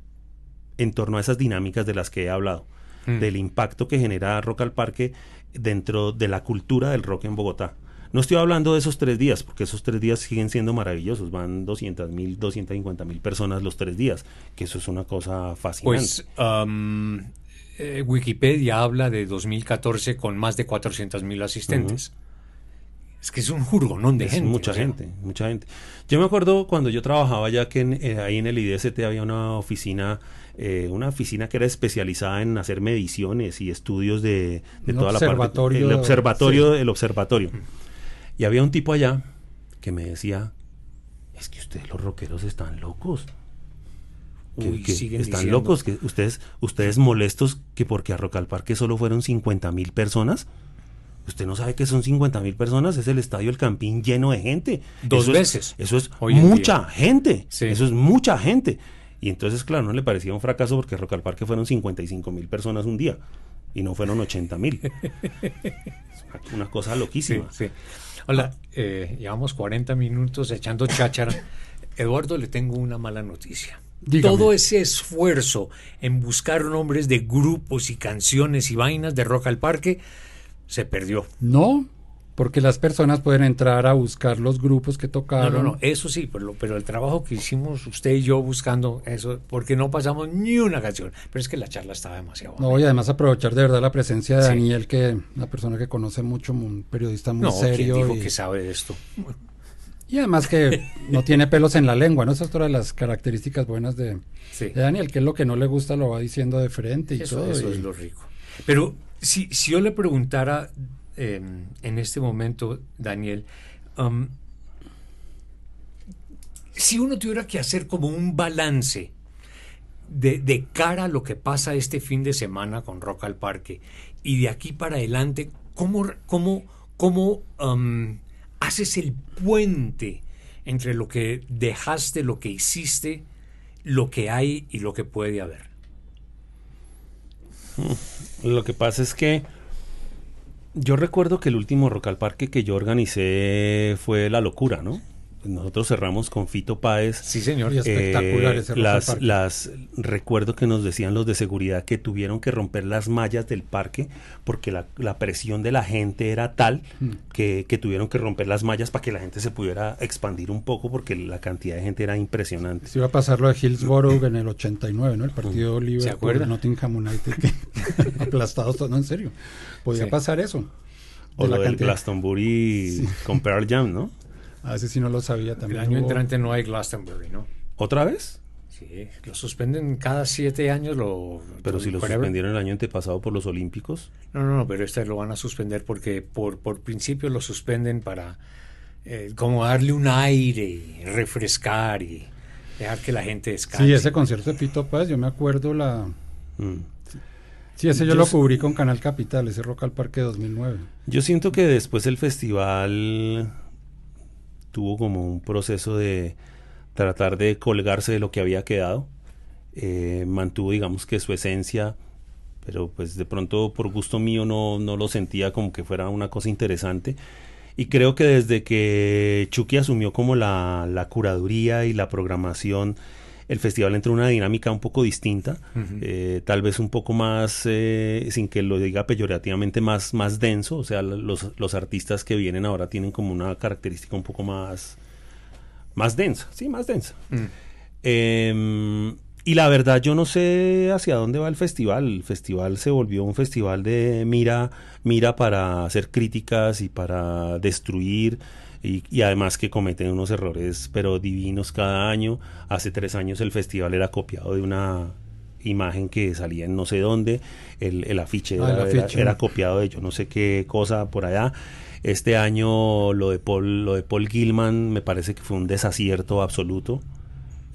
En torno a esas dinámicas de las que he hablado, Mm. del impacto que genera Rock al Parque dentro de la cultura del rock en Bogotá. No estoy hablando de esos tres días, porque esos tres días siguen siendo maravillosos. Van 200 mil, 250 mil personas los tres días, que eso es una cosa fascinante. pues am, eh, Wikipedia habla de 2014 con más de 400 mil asistentes. Es que es un jurgonón de es gente. mucha o sea, gente, mucha gente. Yo me acuerdo cuando yo trabajaba ya que en, eh, ahí en el IDST había una oficina, eh, una oficina que era especializada en hacer mediciones y estudios de, de toda la parte. observatorio, El observatorio, sí. el observatorio. Y había un tipo allá que me decía, es que ustedes los rockeros están locos. Que- Uy, que siguen están diciendo. locos, que ustedes, ustedes molestos que porque a Rock al Parque solo fueron 50 mil personas. Usted no sabe que son 50 mil personas, es el estadio El Campín lleno de gente. Dos Eso es- veces, eso es mucha gente. Sí. Eso es mucha gente. Y entonces, claro, no le parecía un fracaso porque Rock al Parque fueron 55 mil personas un día y no fueron 80 mil. una cosa Sí, loquísima. sí. Hola, eh, llevamos 40 minutos echando cháchara. Eduardo, le tengo una mala noticia. Dígame. Todo ese esfuerzo en buscar nombres de grupos y canciones y vainas de Rock al Parque se perdió. No, porque las personas pueden entrar a buscar los grupos que No, tocaron. no, no, eso sí, pero, pero el trabajo que hicimos usted y yo buscando eso, porque no pasamos ni una canción, pero es que la charla estaba demasiado No, y además aprovechar de verdad la presencia de Sí. Daniel, que una persona que conoce mucho, un periodista muy No, ¿quién serio. dijo y, que sabe de esto? y además que no tiene pelos en la lengua, ¿no? Esa es otra de las características buenas de, Sí. de Daniel, que es lo que no le gusta lo va diciendo de frente y Eso, todo. eso y- es lo rico. Pero si, si yo le preguntara eh, en este momento, Daniel, si uno tuviera que hacer como un balance de, de cara a lo que pasa este fin de semana con Rock al Parque y de aquí para adelante, ¿cómo, cómo, cómo um, haces el puente entre lo que dejaste, lo que hiciste, lo que hay y lo que puede haber? Lo que pasa es que yo recuerdo que el último Rock al Parque que yo organicé fue La Locura, ¿no? Nosotros cerramos con Fito Páez. Sí, señor. Y espectacular Eh, ese las, Parque. las recuerdo que nos decían los de seguridad que tuvieron que romper las mallas del parque porque la, la presión de la gente era tal Mm. que, que tuvieron que romper las mallas para que la gente se pudiera expandir un poco porque la cantidad de gente era impresionante. Se iba a pasar lo de Hillsborough en el 89, ¿no? El partido ¿Se Liverpool, acuerda? Nottingham United, que aplastados no, en serio. Podía Sí. pasar eso. O De lo la del. Glastonbury con Pearl Jam, ¿no? A veces sí no lo sabía El también. año hubo- entrante no hay Glastonbury, ¿no? ¿Otra vez? Sí, lo suspenden cada siete años. Lo, Pero si lo forever. suspendieron el año antepasado por los Olímpicos. No, no, no, pero este lo van a suspender porque por, por principio lo suspenden para eh, como darle un aire, y refrescar y dejar que la gente descanse. Sí, ese concierto de Fito Paz, yo me acuerdo la... Mm. Sí, ese yo, Yo lo cubrí con Canal Capital, ese Rock al Parque 2009. Yo siento que después el festival tuvo como un proceso de tratar de colgarse de lo que había quedado. Eh, mantuvo, digamos que su esencia, pero pues de pronto por gusto mío no, no lo sentía como que fuera una cosa interesante. Y creo que desde que Chucky asumió como la, la curaduría y la programación, el festival entró en una dinámica un poco distinta, eh, tal vez un poco más, eh, sin que lo diga peyorativamente, más, más denso. O sea, los, los artistas que vienen ahora tienen como una característica un poco más, más densa, sí, más densa. Mm. Eh, y la verdad, yo no sé hacia dónde va el festival. El festival se volvió un festival de mira, mira para hacer críticas y para destruir. Y, y además que cometen unos errores, pero divinos cada año. Hace tres años el festival era copiado de una imagen que salía en no sé dónde. El, el afiche, Ah, era, era- afiche. era copiado de yo no sé qué cosa por allá. Este año lo de Paul, lo de Paul Gilman me parece que fue un desacierto absoluto.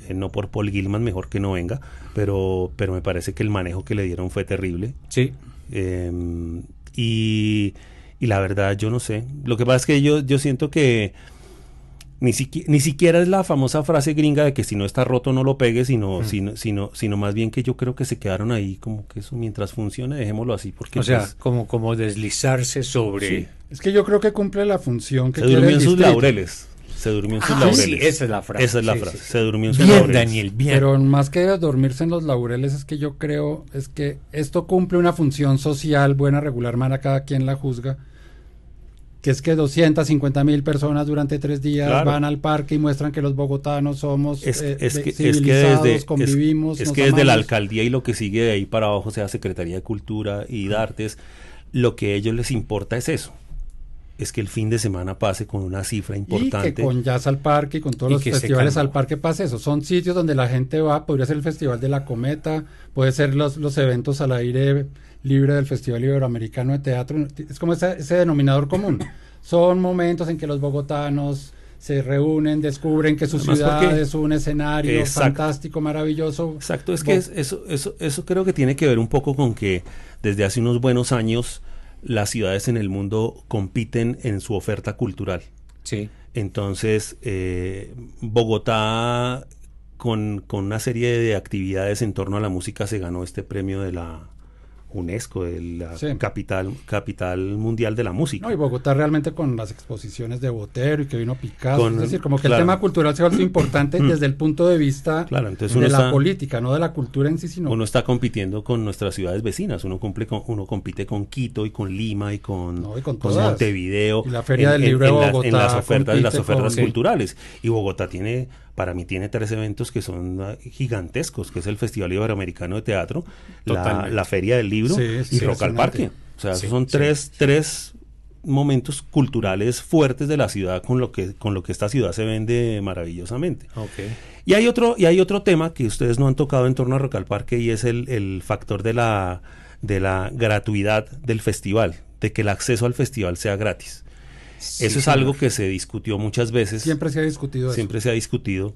Eh, no por Paul Gilman, mejor que no venga, pero, pero me parece que el manejo que le dieron fue terrible. Sí, Eh, y, y la verdad, yo no sé. Lo que pasa es que yo, yo siento que ni, siqui- ni siquiera es la famosa frase gringa de que si no está roto no lo pegue, sino, Mm. sino, sino, sino más bien que yo creo que se quedaron ahí como que eso mientras funcione, dejémoslo así. Porque o sea, pues, como, como deslizarse sobre... Sí. Es que yo creo que cumple la función que se quiere durmió el en sus laureles. Se durmió en sus Ah, laureles. sí, esa es la frase. Esa es la Sí, frase. sí, sí. Se durmió en sus Bien, laureles. Daniel, bien. Pero más que dormirse en los laureles es que yo creo es que esto cumple una función social buena, regular, mala, cada quien la juzga. Que es que 250 mil personas durante tres días Claro. van al parque y muestran que los bogotanos somos Es, eh, que, es que civilizados, desde, es- convivimos. es que desde la amamos. alcaldía y lo que sigue de ahí para abajo, sea Secretaría de Cultura y de Artes, lo que a ellos les importa es eso. Es que el fin de semana pase con una cifra Y importante. que con Jazz al Parque y con todos Y los festivales al parque pase eso. Son sitios donde la gente va, podría ser el Festival de la Cometa, puede ser los, los eventos al aire libre del Festival Iberoamericano de Teatro. Es como ese, ese denominador común. Son momentos en que los bogotanos se reúnen, descubren que su Además, ciudad es un escenario Exacto. fantástico, maravilloso. Exacto, es que es- eso, eso, eso creo que tiene que ver un poco con que desde hace unos buenos años las ciudades en el mundo compiten en su oferta cultural. Sí. Entonces, eh, Bogotá, con, con una serie de actividades en torno a la música, se ganó este premio de la, UNESCO, la Sí. capital, capital mundial de la música. No, y Bogotá realmente con las exposiciones de Botero y que vino Picasso, Con- es decir, como que claro. el tema cultural se ha vuelto importante Mm. desde el punto de vista Claro, entonces de la está- política, no de la cultura en sí, sino Uno está compitiendo con nuestras ciudades vecinas, uno cumple con, uno compite con Quito y con Lima y con, No, y con. Montevideo. Y la Feria del Libro de las- Bogotá en las ofertas, las ofertas culturales. Y Bogotá tiene, para mí tiene tres eventos que son ah, gigantescos, que es el Festival Iberoamericano de Teatro, la Feria del Libro Sí, y Rock al. Parque. O sea, esos son tres, tres momentos culturales fuertes de la ciudad con lo que con lo que esta ciudad se vende maravillosamente. Ok. Y hay otro, y hay otro tema que ustedes no han tocado en torno a Rock al Parque y es el, el factor de la, de la gratuidad del festival, de que el acceso al festival sea gratis. Sí, Eso es señor. algo que se discutió muchas veces, siempre, siempre se ha discutido eso. se ha discutido,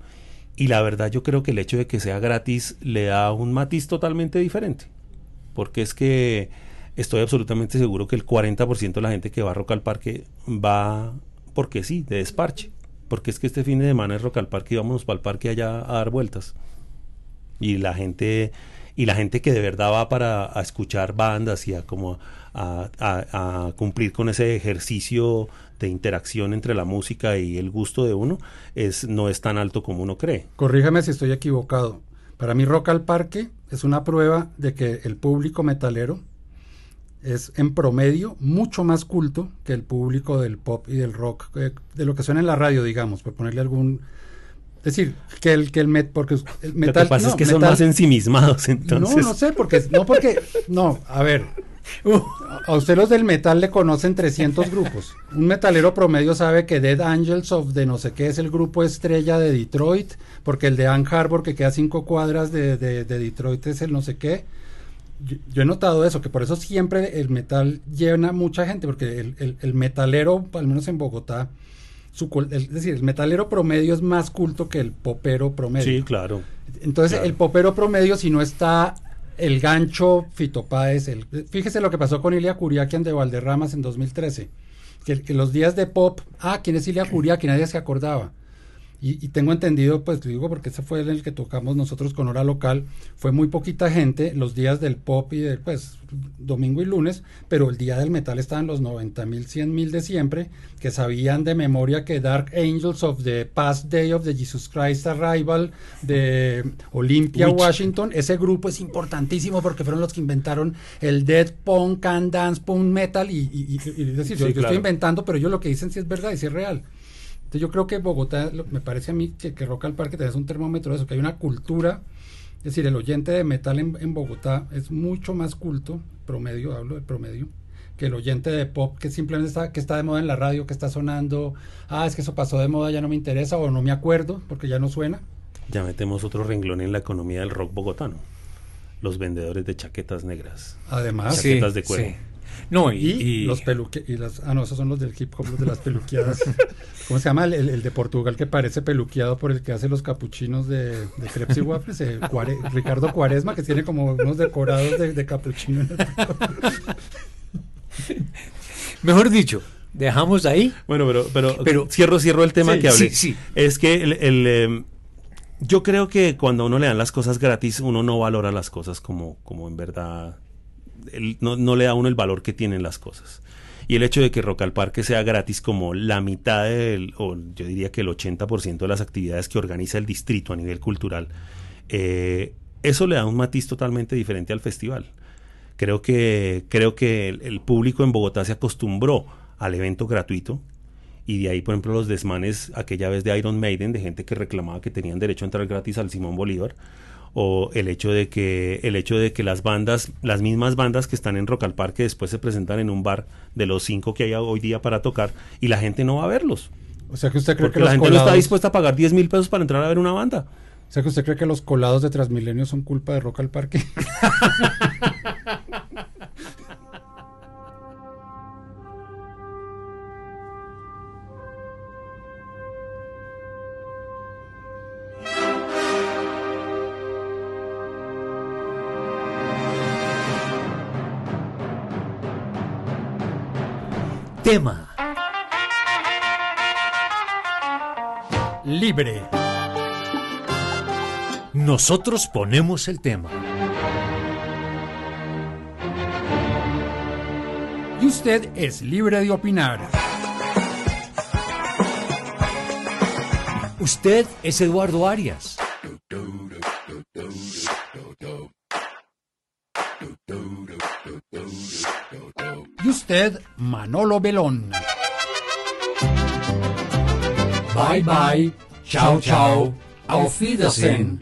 y la verdad yo creo que el hecho de que sea gratis le da un matiz totalmente diferente, porque es que estoy absolutamente seguro que el 40% de la gente que va a Rock al Parque va porque sí, de desparche. Porque es que este fin de semana es Rock al Parque y vámonos para el parque allá a dar vueltas. Y la gente, y la gente que de verdad va para escuchar bandas y a como a, a- a cumplir con ese ejercicio de interacción entre la música y el gusto de uno, es, no es tan alto como uno cree. Corríjame si estoy equivocado. Para mí Rock al Parque es una prueba de que el público metalero es en promedio mucho más culto que el público del pop y del rock, eh, de lo que suena en la radio, digamos, por ponerle algún... Es decir, que el, que el met, porque el metal... Lo que pasa no, es que son más ensimismados, entonces. No, no sé, porque, no porque, no, a ver, a usted los del metal le conocen 300 grupos. Un metalero promedio sabe que Dead Angels of de no sé qué es el grupo estrella de Detroit, porque el de Ann Harbor que queda cinco cuadras de, de- de Detroit es el no sé qué. Yo, yo he notado eso, que por eso siempre el metal llena mucha gente, porque el, el- el metalero, al menos en Bogotá, su, es decir, el metalero promedio es más culto que el popero promedio. Sí, claro. Entonces, Claro. el popero promedio, si no está el gancho Fito Páez, el, fíjese lo que pasó con Ilia Curiaquian de Valderramas en 2013. Que, que los días de pop, ah, ¿quién es Ilia Curiaquian? Nadie se acordaba. Y, y tengo entendido, pues digo, porque ese fue el que tocamos nosotros con hora local, fue muy poquita gente los días del pop y del, pues, domingo y lunes, pero el día del metal estaban los 90 mil, 100 mil de siempre, que sabían de memoria que Dark Angels of the Past Day of the Jesus Christ Arrival de Olympia, Witch. Washington, ese grupo es importantísimo porque fueron los que inventaron el Dead Punk, Can Dance, Punk Metal, y, y- y- y decir, yo, Sí, yo claro. estoy inventando, pero ellos lo que dicen sí es verdad y sí es real. Entonces yo creo que Bogotá, lo- me parece a mí que, que Rock al Parque tenés un termómetro de eso, que hay una cultura, es decir, el oyente de metal en, en Bogotá es mucho más culto, promedio, hablo de promedio, que el oyente de pop que simplemente está, que está de moda en la radio, que está sonando, ah, es que eso pasó de moda, ya no me interesa o no me acuerdo porque ya no suena. Ya metemos otro renglón en la economía del rock bogotano. Los vendedores de chaquetas negras. Además, Sí. chaquetas de cuero. No, y, y, y- los peluque y las ah no esos son los del hip hop los de las peluqueadas cómo se llama el, el- de Portugal que parece peluqueado por el que hace los capuchinos de, de crepes y waffles eh, Cuare- Ricardo Cuaresma que tiene como unos decorados de, de capuchino en el- mejor dicho, dejamos ahí. Bueno, pero, pero, Pero- cierro, cierro el tema Sí, que hablé. sí, sí. Es que el, el, em, yo creo que cuando a uno le dan las cosas gratis, uno no valora las cosas como, como en verdad, no, le da a uno el valor que tienen las cosas. Y el hecho de que Rock al Parque sea gratis como la mitad del, o yo diría que el 80% de las actividades que organiza el distrito a nivel cultural, eh, eso le da un matiz totalmente diferente al festival. Creo que, creo que el, el público en Bogotá se acostumbró al evento gratuito y de ahí, por ejemplo, los desmanes aquella vez de Iron Maiden, de gente que reclamaba que tenían derecho a entrar gratis al Simón Bolívar, o el hecho de que el hecho de que las bandas, las mismas bandas que están en Rock al Parque después se presentan en un bar de los cinco que hay hoy día para tocar y la gente no va a verlos. o sea que usted cree Porque que la gente no está dispuesta a pagar 10 mil pesos para entrar a ver una banda. o sea que usted cree que los colados de Transmilenio son culpa de Rock al Parque Libre Nosotros ponemos el tema. Y usted es libre de opinar. Usted es Eduardo Arias. Manolo Belón. Bye bye. Chao, chao. Auf Wiedersehen.